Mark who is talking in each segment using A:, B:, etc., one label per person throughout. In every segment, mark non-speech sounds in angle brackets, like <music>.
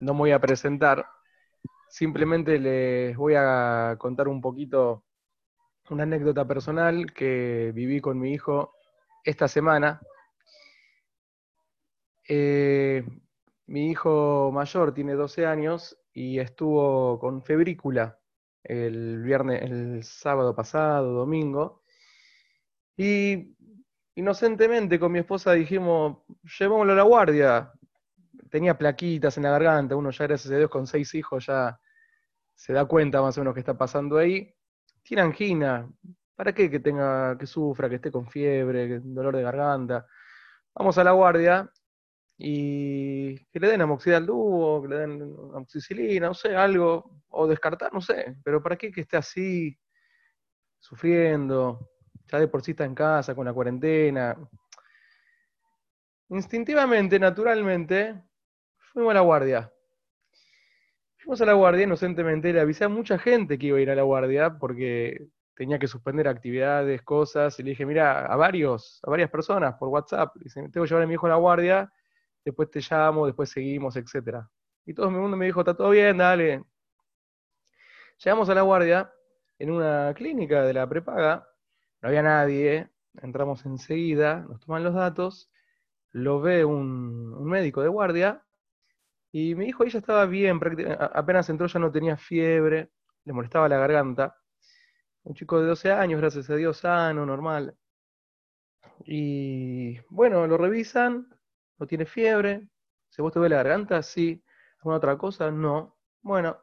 A: no me voy a presentar, simplemente les voy a contar un poquito una anécdota personal que viví con mi hijo esta semana. Eh, mi hijo mayor tiene 12 años y estuvo con febrícula el viernes, el sábado pasado, domingo. Y inocentemente con mi esposa dijimos, llevémoslo a la guardia. Tenía plaquitas en la garganta, uno ya gracias a Dios con seis hijos ya se da cuenta más o menos qué está pasando ahí. Tiene angina, ¿para qué que tenga, que sufra, que esté con fiebre, dolor de garganta? Vamos a la guardia y que le den amoxidal dúo, que le den amoxicilina, no sé, algo, o descartar, no sé, pero ¿para qué que esté así, sufriendo, ya de por sí está en casa, con la cuarentena? Instintivamente, naturalmente, fuimos a la guardia. Fuimos a la guardia inocentemente, le avisé a mucha gente que iba a ir a la guardia porque tenía que suspender actividades, cosas, y le dije, mira, a varios, a varias personas por WhatsApp, dice, tengo que llevar a mi hijo a la guardia, después te llamo, después seguimos, etc. Y todo el mundo me dijo, está todo bien, dale. Llegamos a la guardia en una clínica de la prepaga, no había nadie, entramos enseguida, nos toman los datos, lo ve un, médico de guardia y hijo ahí ya estaba bien, apenas entró ya no tenía fiebre, le molestaba la garganta. Un chico de 12 años, gracias a Dios, sano, normal. Y bueno, lo revisan, no tiene fiebre. ¿Se vos te duele la garganta? Sí. ¿Alguna otra cosa? No. Bueno,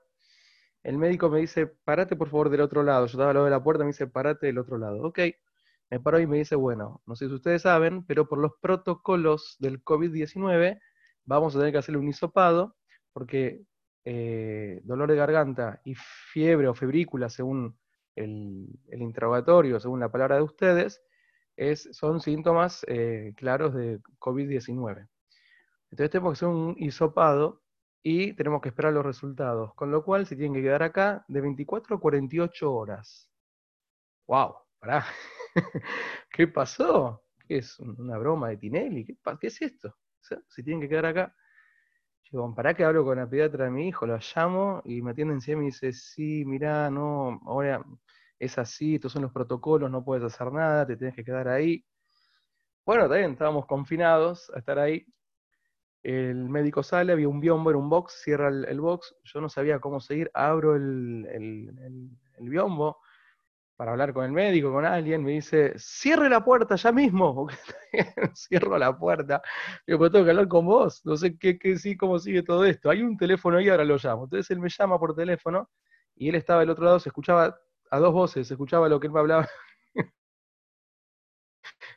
A: el médico me dice, parate por favor del otro lado. Yo estaba al lado de la puerta, me dice, parate del otro lado. Ok. Me paro y me dice, bueno, no sé si ustedes saben, pero por los protocolos del COVID-19 vamos a tener que hacerle un hisopado, porque eh, dolor de garganta y fiebre o febrícula, según el, el interrogatorio, según la palabra de ustedes, son síntomas eh, claros de COVID-19. Entonces tenemos que hacer un hisopado y tenemos que esperar los resultados, con lo cual se tienen que quedar acá de 24 a 48 horas. ¡Wow! <laughs> ¿Qué pasó? ¿Qué es una broma de Tinelli? ¿Qué, ¿Qué es esto? Se tienen que quedar acá. Digo, ¿para que hablo con la pediatra de mi hijo? Lo llamo y me atiende encima y me dice, sí, mirá, no, ahora es así, estos son los protocolos, no puedes hacer nada, te tienes que quedar ahí. Bueno, también estábamos confinados a estar ahí. El médico sale, había un biombo, era un box, cierra el, box, yo no sabía cómo seguir, abro el, biombo para hablar con el médico, con alguien, me dice, cierre la puerta ya mismo, <laughs> cierro la puerta, digo, pero tengo que hablar con vos, no sé qué, qué, sí, cómo sigue todo esto, hay un teléfono ahí, ahora lo llamo, entonces él me llama por teléfono, y él estaba del otro lado, se escuchaba a dos voces, escuchaba lo que él me hablaba <laughs>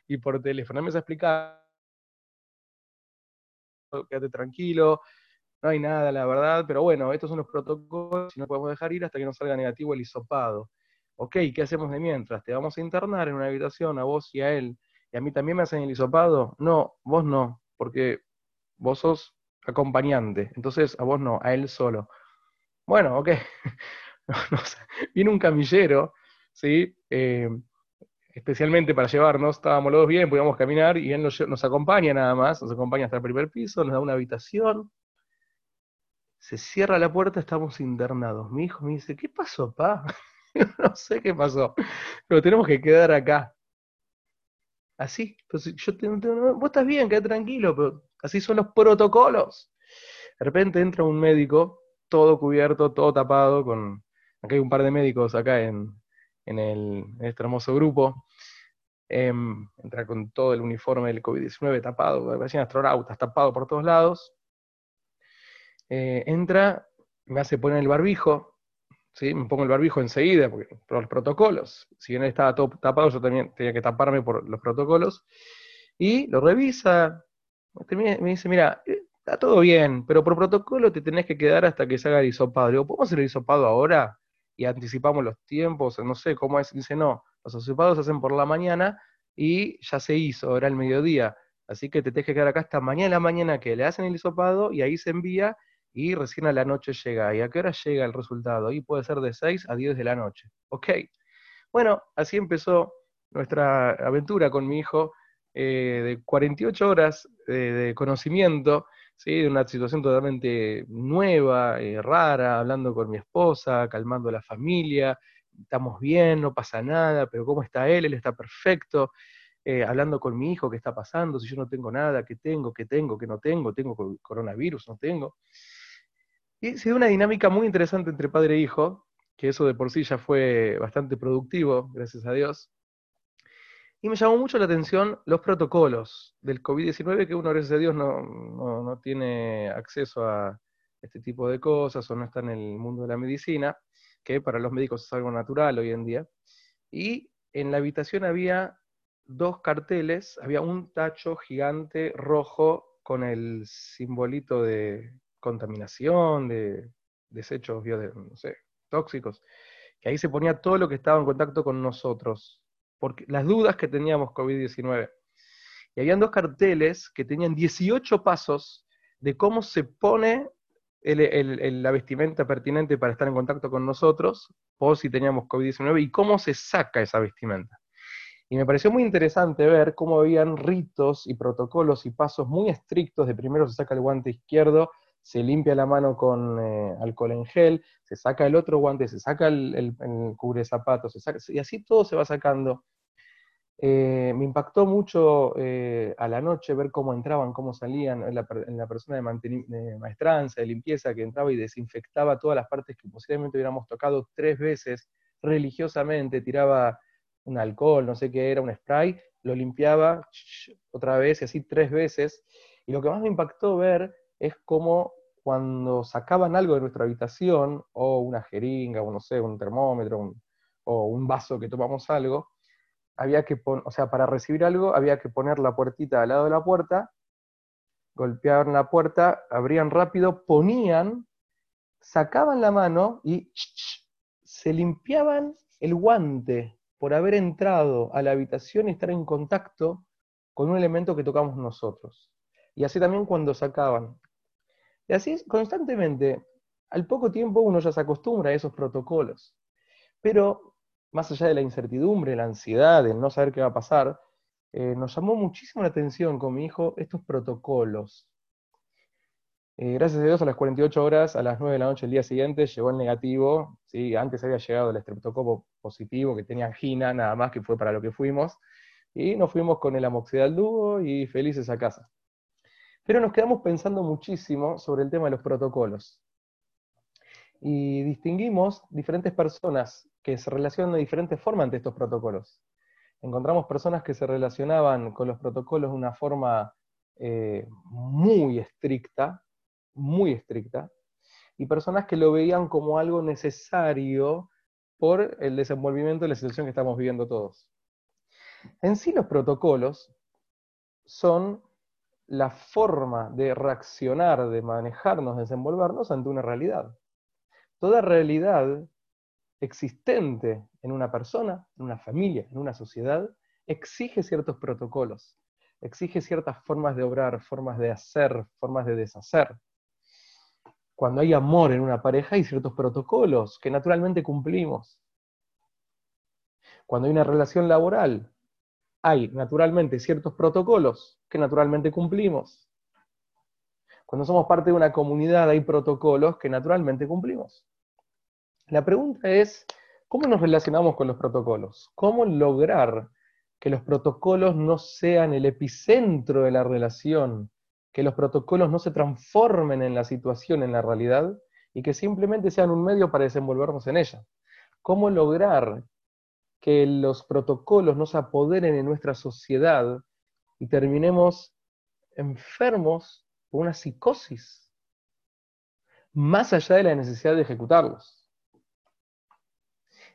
A: y por teléfono. Me se explicaba, quédate tranquilo, no hay nada, la verdad, pero bueno, estos son los protocolos y no podemos dejar ir hasta que no salga negativo el hisopado. Ok, ¿qué hacemos de mientras? ¿Te vamos a internar en una habitación a vos y a él? ¿Y a mí también me hacen el hisopado? No, vos no, porque vos sos acompañante, entonces a vos no, a él solo. Bueno, ok. <laughs> viene un camillero, ¿sí? Eh, especialmente para llevarnos, estábamos los dos bien, podíamos caminar y él nos, acompaña nada más, nos acompaña hasta el primer piso, nos da una habitación, se cierra la puerta, estamos internados. Mi hijo me dice, ¿qué pasó, pa? <laughs> no sé qué pasó, pero tenemos que quedar acá. Así, pues yo vos estás bien, queda tranquilo, pero así son los protocolos. De repente entra un médico, todo cubierto, todo tapado, con acá hay un par de médicos acá en, el, este hermoso grupo, em, entra con todo el uniforme del COVID-19 tapado, parecían astronautas, tapado por todos lados, eh, entra, me hace poner el barbijo, ¿sí? me pongo el barbijo enseguida, por los protocolos, si bien estaba todo tapado, yo también tenía que taparme por los protocolos, y lo revisa, me dice, mira, eh, está todo bien, pero por protocolo te tenés que quedar hasta que se haga el hisopado. Digo, ¿podemos hacer el hisopado ahora? y anticipamos los tiempos, no sé cómo es, dice no, los anticipados se hacen por la mañana y ya se hizo, era el mediodía, así que te tienes que quedar acá hasta mañana la mañana que le hacen el hisopado y ahí se envía y recién a la noche llega. ¿Y a qué hora llega el resultado? Ahí puede ser de 6 a 10 de la noche. Ok. Bueno, así empezó nuestra aventura con mi hijo eh, de 48 horas eh, de conocimiento, ¿sí? de una situación totalmente nueva, eh, rara, hablando con mi esposa, calmando a la familia, estamos bien, no pasa nada, pero ¿cómo está él? Él está perfecto. Hablando con mi hijo, ¿qué está pasando? Si yo no tengo nada, ¿qué tengo? ¿Qué tengo? ¿Qué no tengo? ¿Tengo coronavirus? ¿No tengo? Y se dio una dinámica muy interesante entre padre e hijo, que eso de por sí ya fue bastante productivo, gracias a Dios. Y me llamó mucho la atención los protocolos del COVID-19, que uno, gracias a Dios, no, no, tiene acceso a este tipo de cosas o no está en el mundo de la medicina, que para los médicos es algo natural hoy en día. Y en la habitación había dos carteles, había un tacho gigante rojo con el simbolito de contaminación, de desechos no sé, tóxicos, que ahí se ponía todo lo que estaba en contacto con nosotros porque las dudas que teníamos COVID-19. Y habían dos carteles que tenían 18 pasos de cómo se pone la vestimenta pertinente para estar en contacto con nosotros, o si teníamos COVID-19, y cómo se saca esa vestimenta. Y me pareció muy interesante ver cómo habían ritos y protocolos y pasos muy estrictos de primero se saca el guante izquierdo, se limpia la mano con eh, alcohol en gel, se saca el otro guante, se saca el, el, cubre zapatos, y así todo se va sacando. Eh, me impactó mucho eh, a la noche ver cómo entraban, cómo salían, en la, persona de, de, maestranza, de limpieza, que entraba y desinfectaba todas las partes que posiblemente hubiéramos tocado tres veces religiosamente, tiraba un alcohol, no sé qué era, un spray, lo limpiaba otra vez y así tres veces. Y lo que más me impactó ver es cómo cuando sacaban algo de nuestra habitación, o una jeringa, o no sé, un termómetro, o un vaso que tomamos algo, había que o sea, para recibir algo había que poner la puertita al lado de la puerta, golpeaban la puerta, abrían rápido, ponían, sacaban la mano y se limpiaban el guante por haber entrado a la habitación y estar en contacto con un elemento que tocamos nosotros. Y así también cuando sacaban. Y así constantemente, al poco tiempo uno ya se acostumbra a esos protocolos. Pero más allá de la incertidumbre, la ansiedad, el no saber qué va a pasar, eh, nos llamó muchísimo la atención con mi hijo estos protocolos. Eh, gracias a Dios, a las 48 horas, a las 9 de la noche el día siguiente, llegó el negativo. Antes había llegado el estreptocopo positivo, que tenía angina, nada más, que fue para lo que fuimos. Y nos fuimos con el amoxidal dúo y felices a casa. Pero nos quedamos pensando muchísimo sobre el tema de los protocolos. Y distinguimos diferentes personas que se relacionan de diferentes formas ante estos protocolos. Encontramos personas que se relacionaban con los protocolos de una forma eh, muy estricta, muy estricta, y personas que lo veían como algo necesario por el desenvolvimiento de la situación que estamos viviendo todos. En sí los protocolos son la forma de reaccionar, de manejarnos, de desenvolvernos ante una realidad. Toda realidad existente en una persona, en una familia, en una sociedad, exige ciertos protocolos, exige ciertas formas de obrar, formas de hacer, formas de deshacer. Cuando hay amor en una pareja hay ciertos protocolos que naturalmente cumplimos. Cuando hay una relación laboral hay naturalmente ciertos protocolos que naturalmente cumplimos. Cuando somos parte de una comunidad hay protocolos que naturalmente cumplimos. La pregunta es, ¿cómo nos relacionamos con los protocolos? ¿Cómo lograr que los protocolos no sean el epicentro de la relación, que los protocolos no se transformen en la situación, en la realidad, y que simplemente sean un medio para desenvolvernos en ella? ¿Cómo lograr que los protocolos no se apoderen en nuestra sociedad y terminemos enfermos por una psicosis, más allá de la necesidad de ejecutarlos.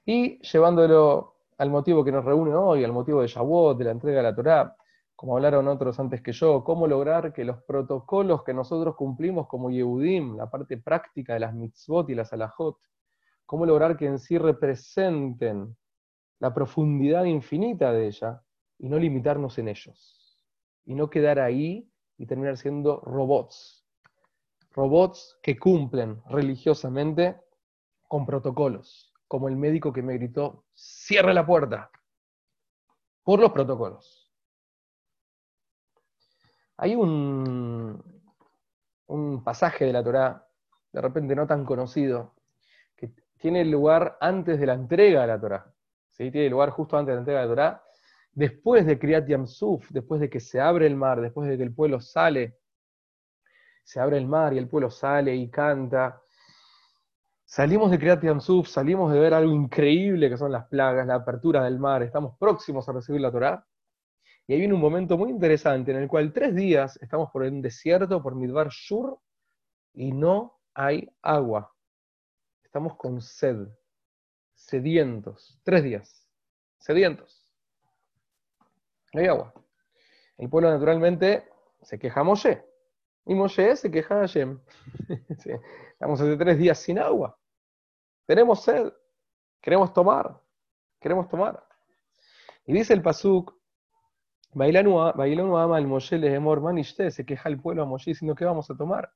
A: Y llevándolo al motivo que nos reúne hoy, al motivo de Shavuot, de la entrega de la Torá, como hablaron otros antes que yo, cómo lograr que los protocolos que nosotros cumplimos como Yehudim, la parte práctica de las mitzvot y las alajot, cómo lograr que en sí representen la profundidad infinita de ella y no limitarnos en ellos. Y no quedar ahí y terminar siendo robots. Robots que cumplen religiosamente con protocolos, como el médico que me gritó, cierre la puerta, por los protocolos. Hay un, un pasaje de la Torá, de repente no tan conocido, que tiene lugar antes de la entrega de la Torá. ¿Sí? Tiene lugar justo antes de la entrega de Torá, después de Kriyat Yamsuf, después de que se abre el mar, después de que el pueblo sale, se abre el mar y el pueblo sale y canta. Salimos de Kriyat Yamsuf, salimos de ver algo increíble que son las plagas, la apertura del mar, estamos próximos a recibir la Torá. Y ahí viene un momento muy interesante en el cual tres días estamos por un desierto, por Midbar Shur, y no hay agua. Estamos con sed, sedientos, tres días, sedientos. No hay agua. El pueblo naturalmente se queja a Moshe. Y Moshe se queja a Hashem. <laughs> Estamos hace tres días sin agua. Tenemos sed. Queremos tomar. Queremos tomar. Y dice el Pasuk, Bailanu ama al Moshe le manishte, se queja el pueblo a Moshe diciendo que vamos a tomar.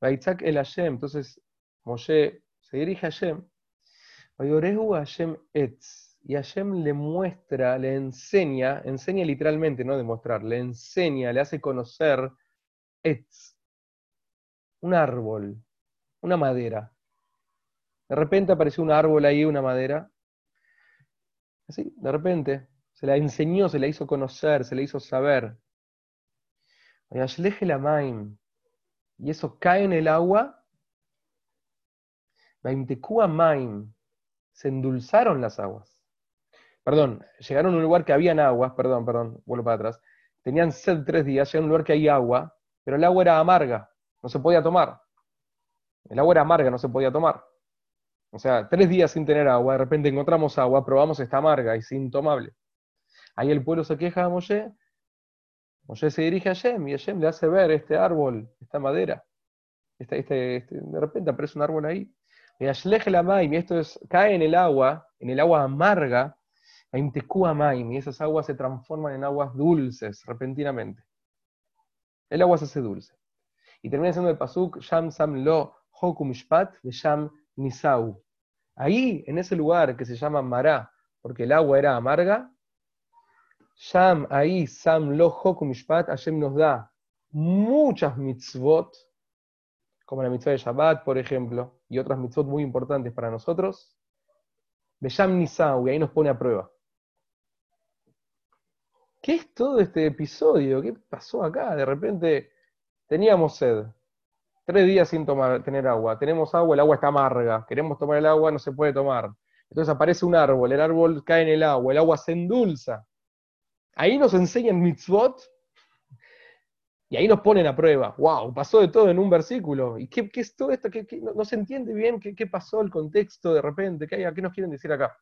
A: Baitzak el Hashem, entonces Moshe se dirige a Hashem. Bayorehu Hashem etz. Y Hashem le muestra, le enseña, enseña literalmente, no demostrar, le enseña, le hace conocer etz. Un árbol, una madera. De repente apareció un árbol ahí, una madera. Así, de repente. Se la enseñó, se la hizo conocer, se la hizo saber. Y eso cae en el agua. Se endulzaron las aguas. Perdón, llegaron a un lugar que habían aguas, perdón, perdón, vuelvo para atrás. Tenían sed tres días, llegaron a un lugar que hay agua, pero el agua era amarga, no se podía tomar. El agua era amarga, no se podía tomar. O sea, tres días sin tener agua, de repente encontramos agua, probamos esta amarga, y sin tomable. Ahí el pueblo se queja a Moshe. Moshe se dirige a Hashem y Hashem le hace ver este árbol, esta madera. Este, este, este de repente aparece un árbol ahí. Y esto es, cae en el agua, en el agua amarga, y esas aguas se transforman en aguas dulces repentinamente. El agua se hace dulce. Y termina siendo el pasuk, Sham Sam Lo Hokum Shpat de Sham Nisau. Ahí, en ese lugar que se llama Mará, porque el agua era amarga, Sham, ahí, Sam, Lo, Mishpat, Hashem nos da muchas mitzvot, como la mitzvah de Shabbat, por ejemplo, y otras mitzvot muy importantes para nosotros. De Sham Nisau, y ahí nos pone a prueba. ¿Qué es todo este episodio? ¿Qué pasó acá? De repente teníamos sed. Tres días sin tomar, tener agua. Tenemos agua, el agua está amarga. Queremos tomar el agua, no se puede tomar. Entonces aparece un árbol, el árbol cae en el agua, el agua se endulza. Ahí nos enseñan mitzvot y ahí nos ponen a prueba. ¡Wow! Pasó de todo en un versículo. ¿Y qué, es todo esto? no, se entiende bien qué, pasó el contexto de repente. ¿Qué, ¿Qué nos quieren decir acá?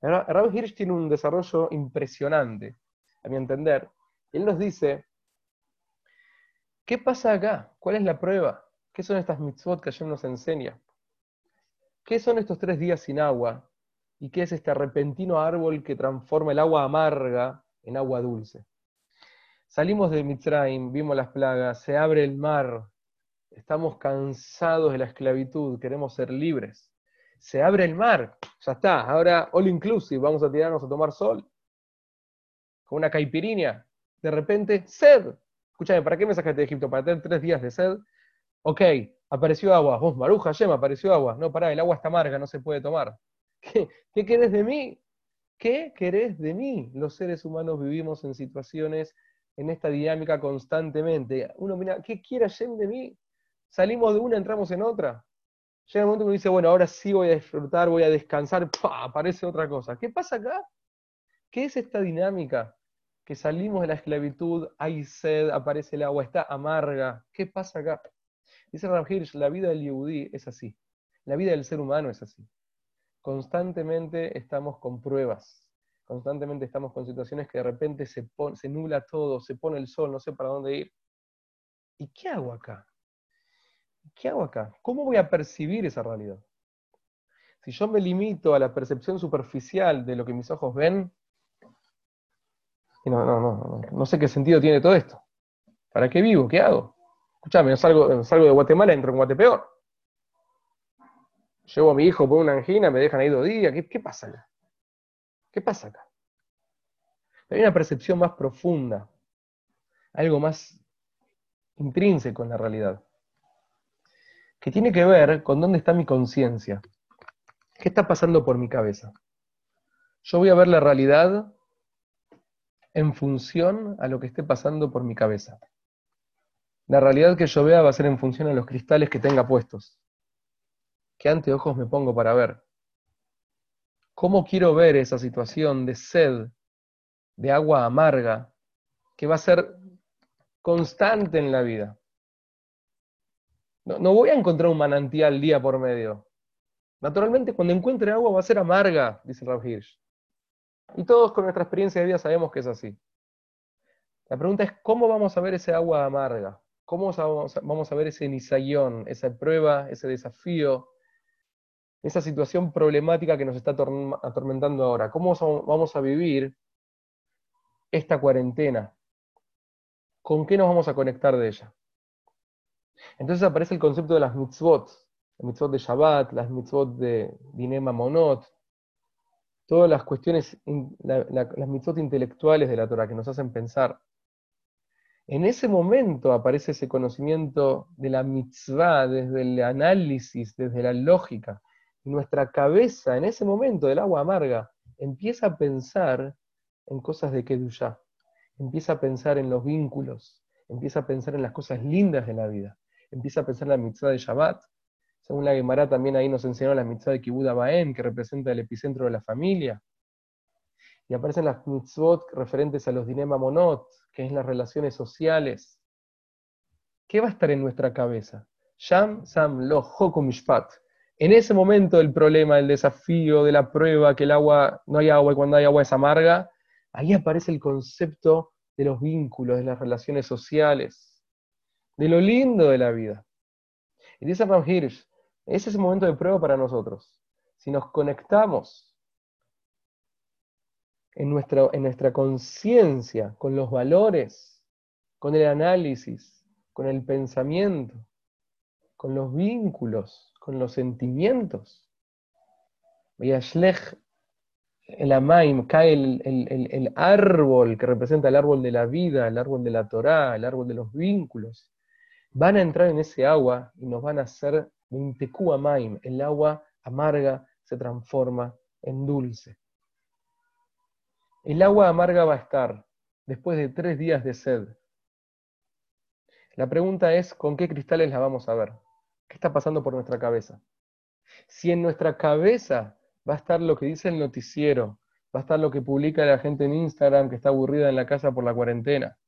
A: Rav Hirsch tiene un desarrollo impresionante, a mi entender. Él nos dice, ¿qué pasa acá? ¿Cuál es la prueba? ¿Qué son estas mitzvot que ayer nos enseña? ¿Qué son estos tres días sin agua? ¿Y qué es este repentino árbol que transforma el agua amarga en agua dulce. Salimos de Mitzrayim, vimos las plagas, se abre el mar, estamos cansados de la esclavitud, queremos ser libres. Se abre el mar, ya está, ahora all inclusive, vamos a tirarnos a tomar sol. Con una caipirinha, de repente, sed. Escúchame, ¿para qué me sacaste de Egipto? ¿Para tener tres días de sed? Ok, apareció agua. Vos, Maruja, Yema, apareció agua. No, pará, el agua está amarga, no se puede tomar. ¿Qué, qué querés de mí? ¿Qué querés de mí? Los seres humanos vivimos en situaciones, en esta dinámica constantemente. Uno mira, ¿qué quiere Hashem de mí? Salimos de una, entramos en otra. Llega el momento que uno dice, bueno, ahora sí voy a disfrutar, voy a descansar, ¡pah! aparece otra cosa. ¿Qué pasa acá? ¿Qué es esta dinámica? Que salimos de la esclavitud, hay sed, aparece el agua, está amarga. ¿Qué pasa acá? Dice Rav Hirsch, la vida del Yehudi es así. La vida del ser humano es así constantemente estamos con pruebas, constantemente estamos con situaciones que de repente se, se nubla todo, se pone el sol, no sé para dónde ir. ¿Y qué hago acá? ¿Qué hago acá? ¿Cómo voy a percibir esa realidad? Si yo me limito a la percepción superficial de lo que mis ojos ven, no, no, no, no, sé qué sentido tiene todo esto. ¿Para qué vivo? ¿Qué hago? Escuchame, salgo, de Guatemala, entro en Guatepeor. Llevo a mi hijo por una angina, me dejan ahí dos días. ¿Qué, pasa acá? ¿Qué pasa acá? Hay una percepción más profunda, algo más intrínseco en la realidad. que tiene que ver con dónde está mi conciencia. ¿Qué está pasando por mi cabeza? Yo voy a ver la realidad en función a lo que esté pasando por mi cabeza. La realidad que yo vea va a ser en función a los cristales que tenga puestos. ¿Qué anteojos me pongo para ver? ¿Cómo quiero ver esa situación de sed, de agua amarga, que va a ser constante en la vida? No, voy a encontrar un manantial día por medio. Naturalmente, cuando encuentre agua va a ser amarga, dice Rav. Y todos con nuestra experiencia de vida sabemos que es así. La pregunta es, ¿cómo vamos a ver ese agua amarga? ¿Cómo vamos a ver ese nisayón, esa prueba, ese desafío, esa situación problemática que nos está atormentando ahora? ¿Cómo vamos a vivir esta cuarentena? ¿Con qué nos vamos a conectar de ella? Entonces aparece el concepto de las mitzvot, las mitzvot de Shabbat, las mitzvot de Dinema Monot, todas las cuestiones, las mitzvot intelectuales de la Torah que nos hacen pensar. En ese momento aparece ese conocimiento de la mitzvah desde el análisis, desde la lógica. Nuestra cabeza, en ese momento del agua amarga, empieza a pensar en cosas de Kedushá, empieza a pensar en los vínculos, empieza a pensar en las cosas lindas de la vida, empieza a pensar en la mitzvah de Shabbat, según la Gemara también ahí nos enseñó la mitzvah de Kibbutz Baem, que representa el epicentro de la familia. Y aparecen las mitzvot referentes a los dinema monot, que es las relaciones sociales. ¿Qué va a estar en nuestra cabeza? Sham, Sam, Lo, Mishpat. En ese momento del problema, del desafío, de la prueba, que el agua, no hay agua y cuando hay agua es amarga, ahí aparece el concepto de los vínculos, de las relaciones sociales, de lo lindo de la vida. Y dice Ram Hirsch, ese es el momento de prueba para nosotros. Si nos conectamos en nuestra, en nuestra conciencia con los valores, con el análisis, con el pensamiento, con los vínculos, con los sentimientos. el Amaim, cae el, el, árbol que representa el árbol de la vida, el árbol de la Torá, el árbol de los vínculos. Van a entrar en ese agua y nos van a hacer el agua amarga se transforma en dulce. El agua amarga va a estar después de tres días de sed. La pregunta es, ¿con qué cristales la vamos a ver? ¿Qué está pasando por nuestra cabeza? Si en nuestra cabeza va a estar lo que dice el noticiero, va a estar lo que publica la gente en Instagram que está aburrida en la casa por la cuarentena,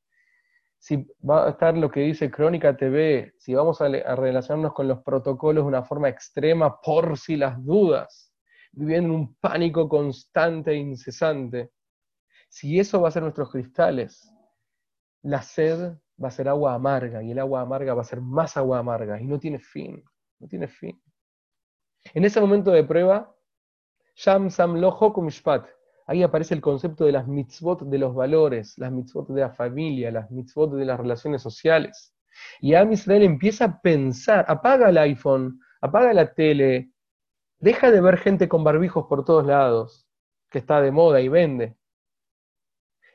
A: si va a estar lo que dice Crónica TV, si vamos a, relacionarnos con los protocolos de una forma extrema por si las dudas, viviendo en un pánico constante e incesante, si eso va a ser nuestros cristales, la sed va a ser agua amarga y el agua amarga va a ser más agua amarga y no tiene fin, no tiene fin. En ese momento de prueba, Sham Sam Loho Kumishpat, Ahí aparece el concepto de las mitzvot de los valores, las mitzvot de la familia, las mitzvot de las relaciones sociales. Y Am Israel empieza a pensar, apaga el iPhone, apaga la tele, deja de ver gente con barbijos por todos lados, que está de moda y vende.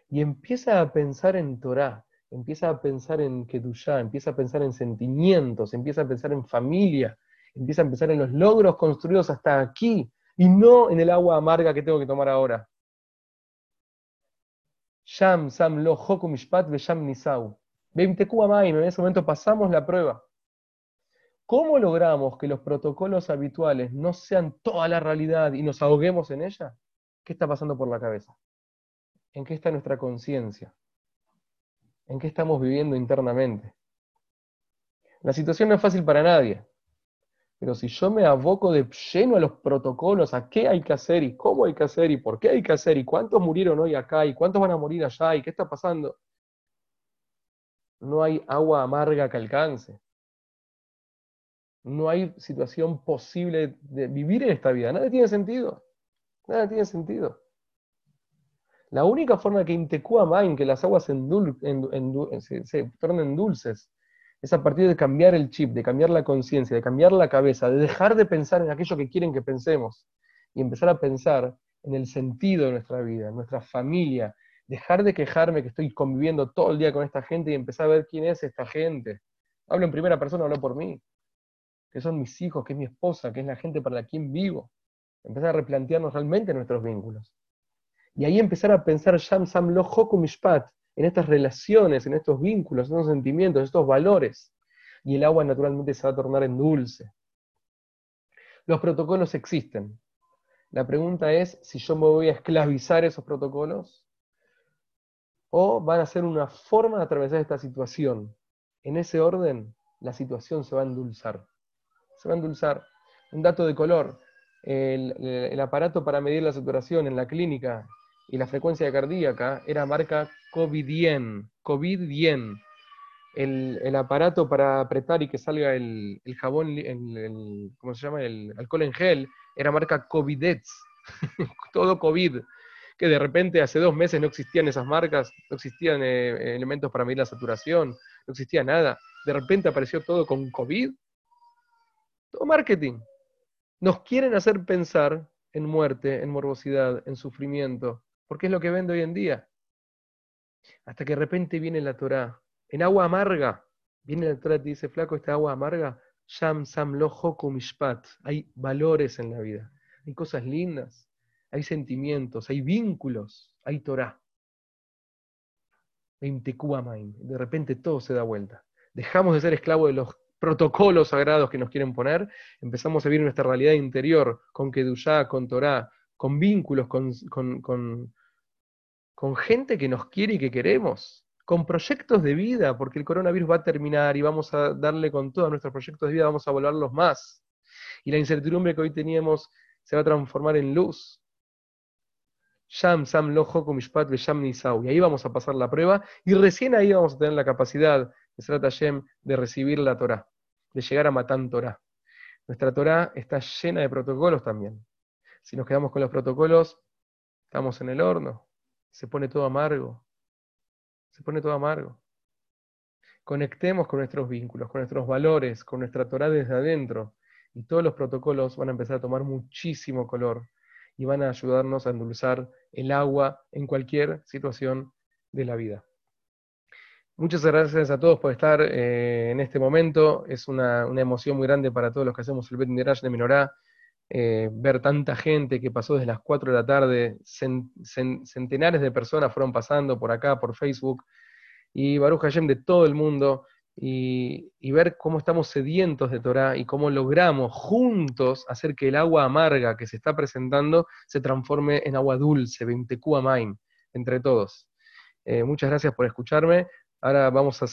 A: Y empieza a pensar en Torah, empieza a pensar en Kedushá, empieza a pensar en sentimientos, empieza a pensar en familia, empieza a pensar en los logros construidos hasta aquí y no en el agua amarga que tengo que tomar ahora. Sham, Sam, Lo, Nisau. En ese momento pasamos la prueba. ¿Cómo logramos que los protocolos habituales no sean toda la realidad y nos ahoguemos en ella? ¿Qué está pasando por la cabeza? ¿En qué está nuestra conciencia? ¿En qué estamos viviendo internamente? La situación no es fácil para nadie. Pero si yo me aboco de lleno a los protocolos, a qué hay que hacer y cómo hay que hacer y por qué hay que hacer y cuántos murieron hoy acá y cuántos van a morir allá y qué está pasando, no hay agua amarga que alcance. No hay situación posible de vivir en esta vida. Nada tiene sentido. Nada tiene sentido. La única forma que Intecua Main, que las aguas se, se tornen dulces, es a partir de cambiar el chip, de cambiar la conciencia, de cambiar la cabeza, de dejar de pensar en aquello que quieren que pensemos y empezar a pensar en el sentido de nuestra vida, en nuestra familia, dejar de quejarme que estoy conviviendo todo el día con esta gente y empezar a ver quién es esta gente. Hablo en primera persona, hablo por mí. que son mis hijos, que es mi esposa, que es la gente para la quien vivo. Empezar a replantearnos realmente nuestros vínculos. Y ahí empezar a pensar Sham Sam Lo en estas relaciones, en estos vínculos, en estos sentimientos, en estos valores. Y el agua naturalmente se va a tornar en dulce. Los protocolos existen. La pregunta es si yo me voy a esclavizar esos protocolos o van a ser una forma de atravesar esta situación. En ese orden, la situación se va a endulzar. Se va a endulzar. Un dato de color. El, aparato para medir la saturación en la clínica y la frecuencia cardíaca era marca COVID-10. COVID-10. El, aparato para apretar y que salga el, jabón, ¿cómo se llama? El alcohol en gel, era marca Covidets. <laughs> Todo COVID. Que de repente hace dos meses no existían esas marcas, no existían eh, elementos para medir la saturación, no existía nada. De repente apareció todo con COVID. Todo marketing. Nos quieren hacer pensar en muerte, en morbosidad, en sufrimiento, porque es lo que vende hoy en día. Hasta que de repente viene la Torah, en agua amarga. Viene la Torah y dice, flaco, esta agua amarga, Sham Sam Mishpat. Hay valores en la vida, hay cosas lindas, hay sentimientos, hay vínculos, hay Torah. De repente todo se da vuelta. Dejamos de ser esclavos de los protocolos sagrados que nos quieren poner, empezamos a vivir nuestra realidad interior con Kedushá, con Torah, con vínculos, con, con, con gente que nos quiere y que queremos, con proyectos de vida, porque el coronavirus va a terminar y vamos a darle con todos nuestros proyectos de vida, vamos a volverlos más. Y la incertidumbre que hoy teníamos se va a transformar en luz. Sham, Sam, Lojo, Mishpat, Sham, Nisau. Y ahí vamos a pasar la prueba y recién ahí vamos a tener la capacidad, de de recibir la Torah, de llegar a Matan Torah. Nuestra Torah está llena de protocolos también. Si nos quedamos con los protocolos, estamos en el horno se pone todo amargo. Se pone todo amargo. Conectemos con nuestros vínculos, con nuestros valores, con nuestra Torah desde adentro, y todos los protocolos van a empezar a tomar muchísimo color y van a ayudarnos a endulzar el agua en cualquier situación de la vida. Muchas gracias a todos por estar eh, en este momento. Es una, emoción muy grande para todos los que hacemos el Bet Midrash de Menorá. Eh, ver tanta gente que pasó desde las 4 de la tarde, centenares de personas fueron pasando por acá, por Facebook, y Baruch Hashem de todo el mundo, y, ver cómo estamos sedientos de Torah y cómo logramos juntos hacer que el agua amarga que se está presentando se transforme en agua dulce, 20 Maim, entre todos. Eh, muchas gracias por escucharme. Ahora vamos a